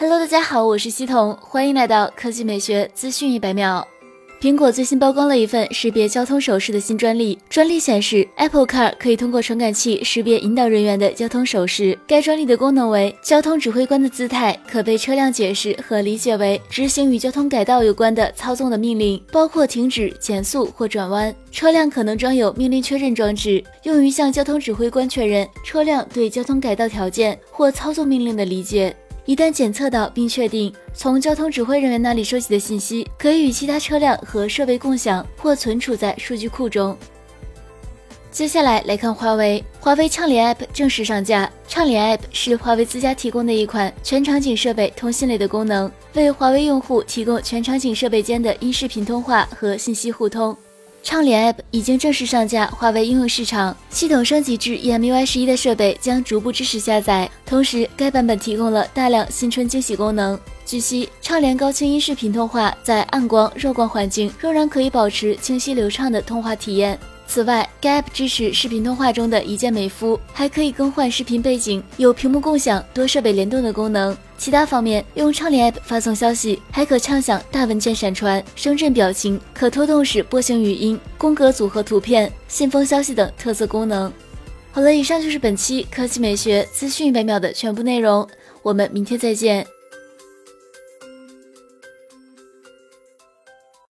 Hello，大家好，我是西彤，欢迎来到科技美学资讯一百秒。苹果最新曝光了一份识别交通手势的新专利。专利显示，Apple Car 可以通过传感器识别引导人员的交通手势。该专利的功能为：交通指挥官的姿态可被车辆解释和理解为执行与交通改道有关的操纵的命令，包括停止、减速或转弯。车辆可能装有命令确认装置，用于向交通指挥官确认车辆对交通改道条件或操作命令的理解。一旦检测到并确定从交通指挥人员那里收集的信息可以与其他车辆和设备共享或存储在数据库中。接下来来看华为，华为畅联 App 正式上架。畅联 App 是华为自家提供的一款全场景设备通信类的功能，为华为用户提供全场景设备间的音视频通话和信息互通。畅联 App 已经正式上架华为应用市场，系统升级至 EMUI 十一的设备将逐步支持下载。同时，该版本提供了大量新春惊喜功能。据悉，畅联高清音视频通话在暗光、弱光环境仍然可以保持清晰流畅的通话体验。此外，该 App 支持视频通话中的一键美肤，还可以更换视频背景，有屏幕共享、多设备联动的功能。其他方面，用畅联 App 发送消息，还可畅享大文件闪传、声震表情、可拖动式波形语音、宫格组合图片、信封消息等特色功能。好了，以上就是本期科技美学资讯一百秒的全部内容，我们明天再见。